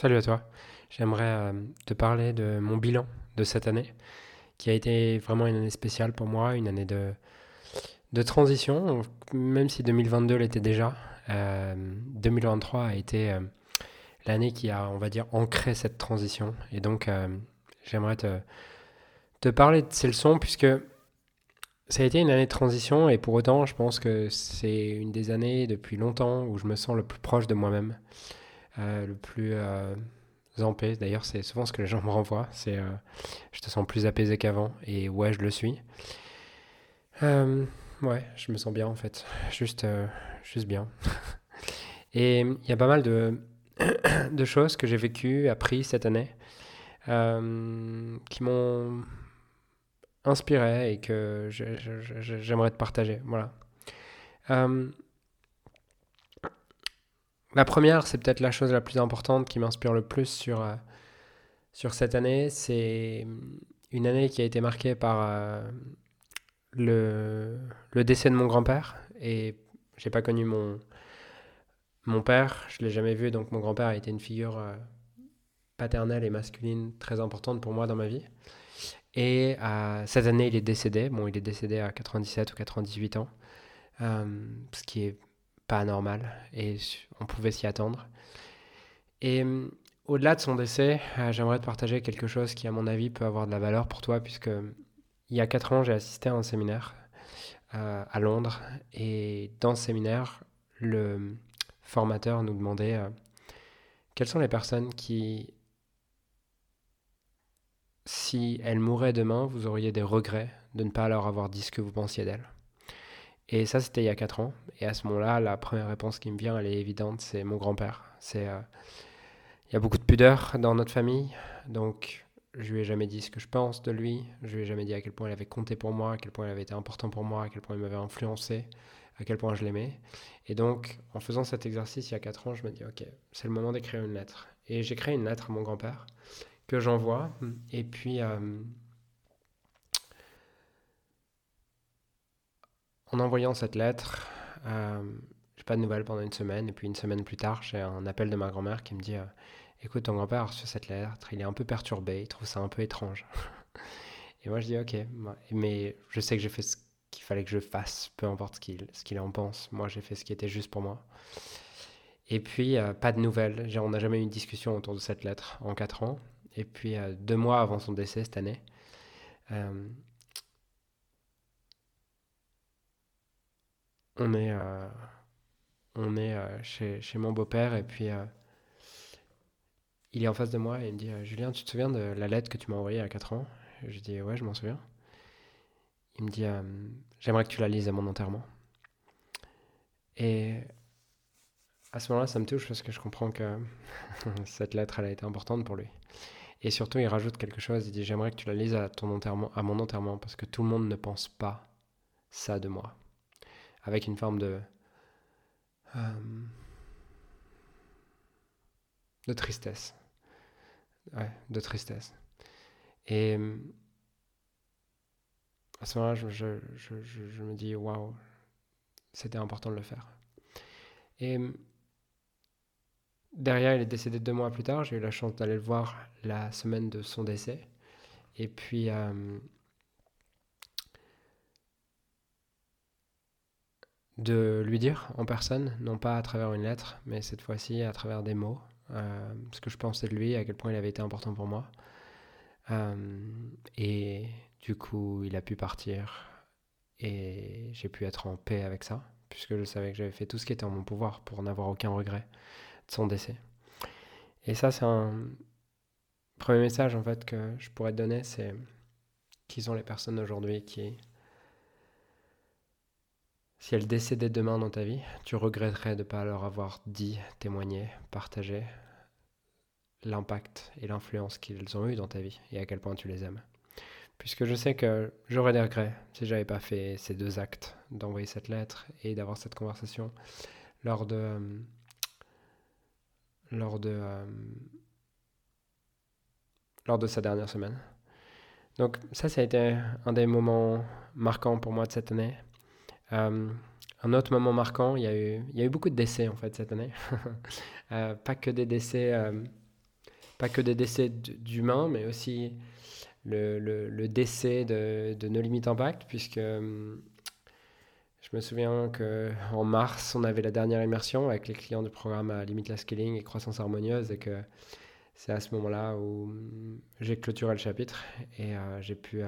Salut à toi. J'aimerais euh, te parler de mon bilan de cette année, qui a été vraiment une année spéciale pour moi, une année de, de transition, même si 2022 l'était déjà. 2023 euh, a été euh, l'année qui a, on va dire, ancré cette transition. Et donc, j'aimerais te, te parler de ces leçons, puisque ça a été une année de transition, et pour autant, je pense que c'est une des années depuis longtemps où je me sens le plus proche de moi-même. Euh, le plus euh, en paix. D'ailleurs, c'est souvent ce que les gens me renvoient. C'est euh, je te sens plus apaisé qu'avant. Et ouais, je le suis. ouais, je me sens bien en fait. Juste, juste bien. et il y a pas mal de, de choses que j'ai vécues, appris cette année, qui m'ont inspiré et que j'aimerais te partager. Voilà. La première, c'est peut-être la chose la plus importante qui m'inspire le plus sur, euh, sur cette année. C'est une année qui a été marquée par euh, le, le, décès de mon grand-père. Et j'ai pas connu mon, mon père, je l'ai jamais vu, donc mon grand-père a été une figure euh, paternelle et masculine très importante pour moi dans ma vie. Et cette année, il est décédé. Bon, il est décédé à 97 ou 98 ans, ce qui est pas anormal et on pouvait s'y attendre. Et hum, au-delà de son décès, euh, j'aimerais te partager quelque chose qui, à mon avis, peut avoir de la valeur pour toi, puisque il y a quatre ans, j'ai assisté à un séminaire euh, à Londres, et dans ce séminaire, le formateur nous demandait euh, quelles sont les personnes qui, si elles mouraient demain, vous auriez des regrets de ne pas leur avoir dit ce que vous pensiez d'elles? Et ça, c'était il y a 4 ans. Et à ce moment-là, la première réponse qui me vient, elle est évidente, c'est mon grand-père. C'est, euh, il y a beaucoup de pudeur dans notre famille, donc je lui ai jamais dit ce que je pense de lui. Je lui ai jamais dit à quel point il avait compté pour moi, à quel point il avait été important pour moi, à quel point il m'avait influencé, à quel point je l'aimais. Et donc, en faisant cet exercice il y a 4 ans, je me dis, ok, c'est le moment d'écrire une lettre. Et j'ai une lettre à mon grand-père que j'envoie. Et puis, euh, en envoyant cette lettre, euh, j'ai pas de nouvelles pendant une semaine. Et puis une semaine plus tard, j'ai un appel de ma grand-mère qui me dit euh, Écoute, ton grand-père a reçu cette lettre, il est un peu perturbé, il trouve ça un peu étrange. et moi, je dis Ok, mais je sais que j'ai fait ce qu'il fallait que je fasse, peu importe ce qu'il en pense. Moi, j'ai fait ce qui était juste pour moi. Et puis, euh, pas de nouvelles. on n'a jamais eu une discussion autour de cette lettre en quatre ans. Et puis, deux mois avant son décès cette année, on est, euh, on est euh, chez, chez, mon beau-père et puis euh, il est en face de moi et il me dit Julien, tu te souviens de la lettre que tu m'as envoyée à 4 ans? Je dis Ouais, je m'en souviens. Il me dit J'aimerais que tu la lises à mon enterrement. Et à ce moment-là, ça me touche parce que je comprends que cette lettre, elle a été importante pour lui. Et surtout, il rajoute quelque chose. Il dit J'aimerais que tu la lises à ton enterrement, à mon enterrement, parce que tout le monde ne pense pas ça de moi avec une forme de, euh, de tristesse. Ouais, de tristesse. Et à ce moment-là, je, me dis, waouh, c'était important de le faire. Et derrière, il est décédé deux mois plus tard. J'ai eu la chance d'aller le voir la semaine de son décès. Et puis, euh, de lui dire en personne, non pas à travers une lettre, mais cette fois-ci à travers des mots, euh, ce que je pensais de lui, à quel point il avait été important pour moi. Euh, et du coup, il a pu partir et j'ai pu être en paix avec ça, puisque je savais que j'avais fait tout ce qui était en mon pouvoir pour n'avoir aucun regret de son décès. Et ça, c'est un premier message en fait que je pourrais te donner, c'est qui sont les personnes aujourd'hui qui si elles décédaient demain dans ta vie, tu regretterais de ne pas leur avoir dit, témoigné, partagé l'impact et l'influence qu'ils ont eu dans ta vie et à quel point tu les aimes. Puisque je sais que j'aurais des regrets si j'avais pas fait ces deux actes, d'envoyer cette lettre et d'avoir cette conversation lors de euh, lors de euh, lors de sa dernière semaine. Donc ça, ça a été un des moments marquants pour moi de cette année. Euh, un autre moment marquant, il y, a eu, beaucoup de décès en fait cette année. Euh, pas que des décès euh, pas que des décès d'humains, mais aussi le, décès de, de, nos limites impact, puisque je me souviens qu'en mars, on avait la dernière immersion avec les clients du programme à Limitless Scaling et Croissance Harmonieuse, et que c'est à ce moment-là où j'ai clôturé le chapitre et j'ai pu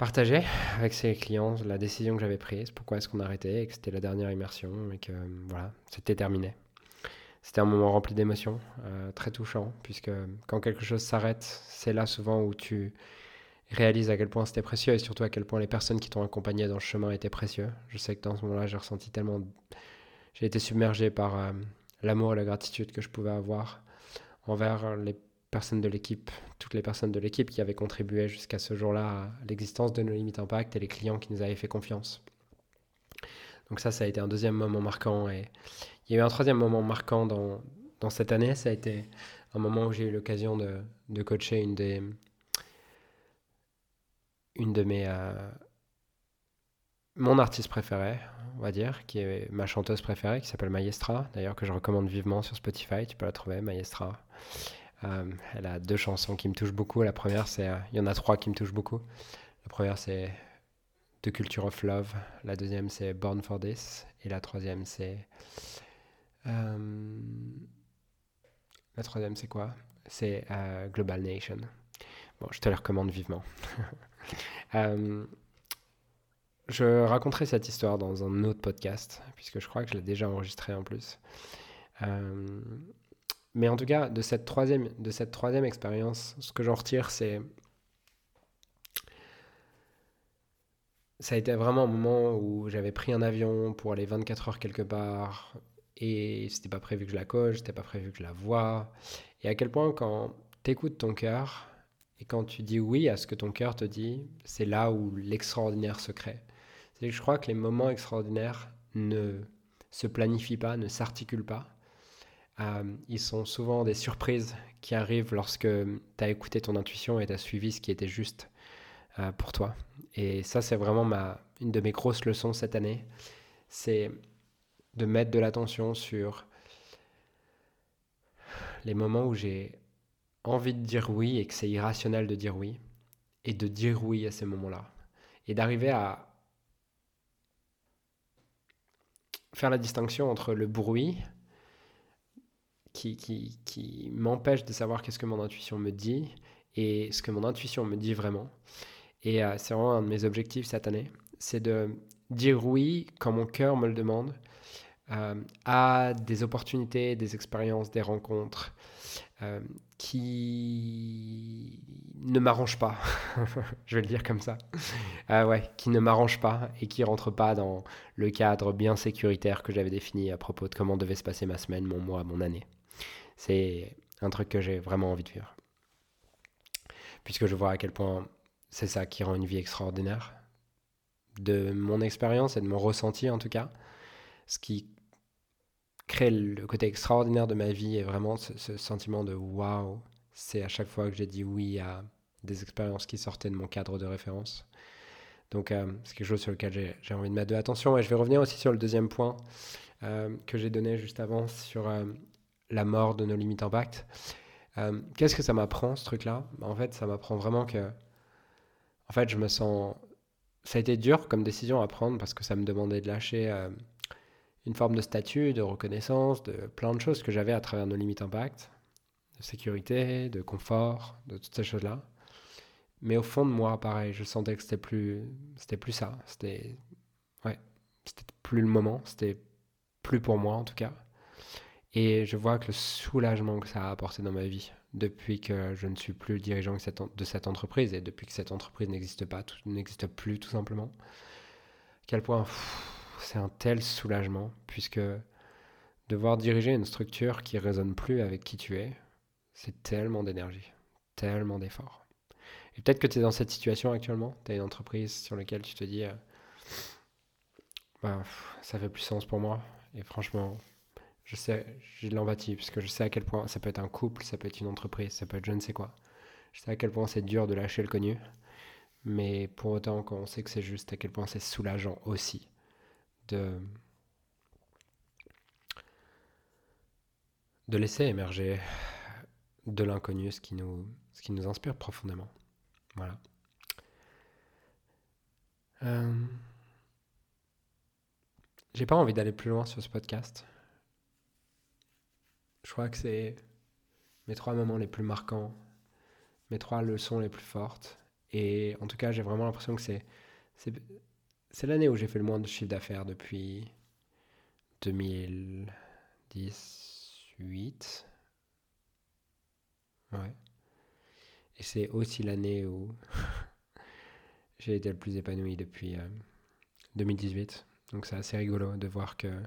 partager avec ces clients la décision que j'avais prise, pourquoi est-ce qu'on arrêtait, et que c'était la dernière immersion et que voilà, c'était terminé. C'était un moment rempli d'émotions, euh, très touchant, puisque quand quelque chose s'arrête, c'est là souvent où tu réalises à quel point c'était précieux et surtout à quel point les personnes qui t'ont accompagné dans le chemin étaient précieux. Je sais que dans ce moment-là, j'ai ressenti tellement... J'ai été submergé par l'amour et la gratitude que je pouvais avoir envers les personnes de l'équipe, toutes les personnes de l'équipe qui avaient contribué jusqu'à ce jour-là à l'existence de nos limites impact et les clients qui nous avaient fait confiance. Donc ça, ça a été un deuxième moment marquant. Et il y a eu un troisième moment marquant dans, dans cette année. Ça a été un moment où j'ai eu l'occasion de, de, coacher une des une de mes euh, mon artiste préféré, on va dire, qui est ma chanteuse préférée, qui s'appelle Maestra, d'ailleurs que je recommande vivement sur Spotify, tu peux la trouver, Maestra. Euh, elle a deux chansons qui me touchent beaucoup. La première, c'est, euh, il y en a trois qui me touchent beaucoup. La première, c'est The Culture of Love. La deuxième, c'est Born for This. Et la troisième, c'est... Euh, la troisième, c'est quoi? C'est Global Nation. Bon, je te la recommande vivement. Je raconterai cette histoire dans un autre podcast, puisque je crois que je l'ai déjà enregistré en plus. Mais en tout cas, de cette troisième, de cette troisième expérience, ce que j'en retire, c'est. Ça a été vraiment un moment où j'avais pris un avion pour aller 24 heures quelque part, et c'était pas prévu que je la coche, c'était pas prévu que je la voie. Et à quel point, quand tu écoutes ton cœur, et quand tu dis oui à ce que ton cœur te dit, c'est là où l'extraordinaire se crée c'est que je crois que les moments extraordinaires ne se planifient pas, ne s'articulent pas. Euh, ils sont souvent des surprises qui arrivent lorsque tu as écouté ton intuition et tu as suivi ce qui était juste euh, pour toi. Et ça, c'est vraiment ma, une de mes grosses leçons cette année. C'est de mettre de l'attention sur les moments où j'ai envie de dire oui et que c'est irrationnel de dire oui, et de dire oui à ces moments-là. Et d'arriver à faire la distinction entre le bruit qui, m'empêche de savoir qu'est-ce que mon intuition me dit et ce que mon intuition me dit vraiment. Et euh, c'est vraiment un de mes objectifs cette année, c'est de dire oui quand mon cœur me le demande euh, à des opportunités, des expériences, des rencontres euh, qui ne m'arrangent pas, je vais le dire comme ça, ouais, qui ne m'arrangent pas et qui rentrent pas dans le cadre bien sécuritaire que j'avais défini à propos de comment devait se passer ma semaine, mon mois, mon année. C'est un truc que j'ai vraiment envie de vivre. Puisque je vois à quel point c'est ça qui rend une vie extraordinaire. De mon expérience et de mon ressenti en tout cas, ce qui crée le côté extraordinaire de ma vie et vraiment ce, sentiment de waouh, c'est à chaque fois que j'ai dit oui à des expériences qui sortaient de mon cadre de référence. Donc euh, c'est quelque chose sur lequel j'ai envie de mettre de l'attention. Et je vais revenir aussi sur le deuxième point euh, que j'ai donné juste avant sur euh, la mort de nos limites impact. Qu'est-ce que ça m'apprend ce truc-là? En fait, ça m'apprend vraiment que, en fait, je me sens. Ça a été dur comme décision à prendre parce que ça me demandait de lâcher une forme de statut, de reconnaissance, de plein de choses que j'avais à travers nos limites impact, de sécurité, de confort, de toutes ces choses-là. Mais au fond de moi, pareil, je sentais que c'était plus, c'était plus ça. C'était, ouais, c'était plus le moment. C'était plus pour moi en tout cas. Et je vois que le soulagement que ça a apporté dans ma vie depuis que je ne suis plus le dirigeant de cette entreprise et depuis que cette entreprise n'existe pas, n'existe plus tout simplement. quel point c'est un tel soulagement, puisque devoir diriger une structure qui résonne plus avec qui tu es, c'est tellement d'énergie, tellement d'efforts. Et peut-être que tu es dans cette situation actuellement, tu as une entreprise sur laquelle tu te dis, euh, bah, ça fait plus sens pour moi. Et franchement, je sais, j'ai de l'empathie, puisque je sais à quel point ça peut être un couple, ça peut être une entreprise, ça peut être je ne sais quoi. Je sais à quel point c'est dur de lâcher le connu, mais pour autant, quand on sait que c'est juste, à quel point c'est soulageant aussi de laisser émerger de l'inconnu ce, qui nous, ce qui nous inspire profondément. Voilà. Euh, j'ai pas envie d'aller plus loin sur ce podcast. Je crois que c'est mes trois moments les plus marquants, mes trois leçons les plus fortes. Et en tout cas, j'ai vraiment l'impression que c'est, c'est, l'année où j'ai fait le moins de chiffre d'affaires depuis 2018. Ouais. Et c'est aussi l'année où j'ai été le plus épanoui depuis 2018. Euh, Donc c'est assez rigolo de voir que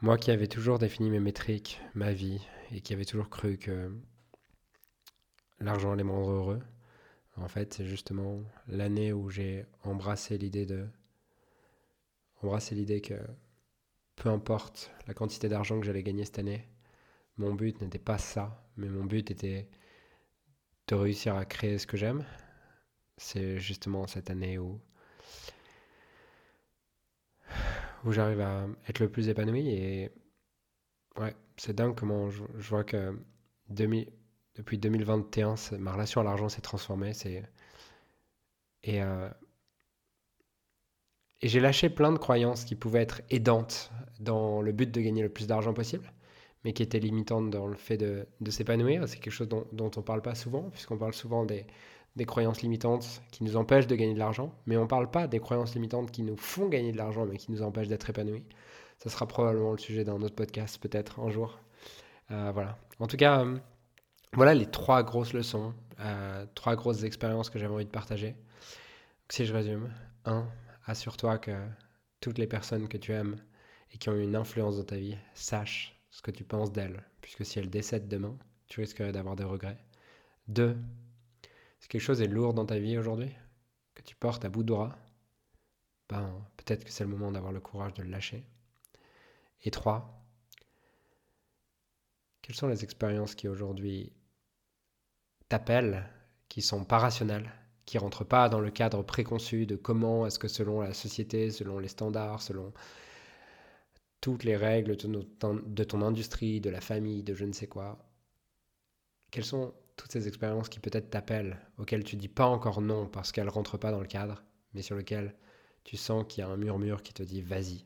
moi qui avais toujours défini mes métriques, ma vie, et qui avait toujours cru que l'argent allait me rendre heureux, en fait c'est justement l'année où j'ai embrassé l'idée de... embrassé l'idée que peu importe la quantité d'argent que j'allais gagner cette année, mon but n'était pas ça, mais mon but était de réussir à créer ce que j'aime. C'est justement cette année où où j'arrive à être le plus épanoui. Et ouais, c'est dingue comment je, vois que depuis 2021, ma relation à l'argent s'est transformée. Et, euh, et j'ai lâché plein de croyances qui pouvaient être aidantes dans le but de gagner le plus d'argent possible, mais qui étaient limitantes dans le fait de, de s'épanouir. C'est quelque chose dont, dont on ne parle pas souvent, puisqu'on parle souvent des, des croyances limitantes qui nous empêchent de gagner de l'argent, mais on ne parle pas des croyances limitantes qui nous font gagner de l'argent, mais qui nous empêchent d'être épanouis. Ce sera probablement le sujet d'un autre podcast, peut-être un jour. Euh, voilà. En tout cas, euh, voilà les trois grosses leçons, euh, trois grosses expériences que j'avais envie de partager. si je résume, un, assure-toi que toutes les personnes que tu aimes et qui ont une influence dans ta vie sachent ce que tu penses d'elles, puisque si elles décèdent demain, tu risquerais d'avoir des regrets. Deux, quelque chose est lourd dans ta vie aujourd'hui, que tu portes à bout de bras, ben, peut-être que c'est le moment d'avoir le courage de le lâcher. Et trois, quelles sont les expériences qui aujourd'hui t'appellent, qui sont pas rationnelles, qui rentrent pas dans le cadre préconçu de comment est-ce que selon la société, selon les standards, selon toutes les règles de ton industrie, de la famille, de je ne sais quoi, quelles sont toutes ces expériences qui peut-être t'appellent, auxquelles tu dis pas encore non parce qu'elles rentrent pas dans le cadre, mais sur lesquelles tu sens qu'il y a un murmure qui te dit vas-y.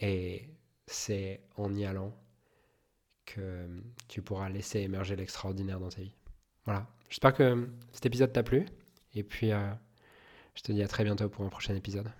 Et c'est en y allant que tu pourras laisser émerger l'extraordinaire dans ta vie. Voilà. J'espère que cet épisode t'a plu. Et puis, euh, je te dis à très bientôt pour un prochain épisode.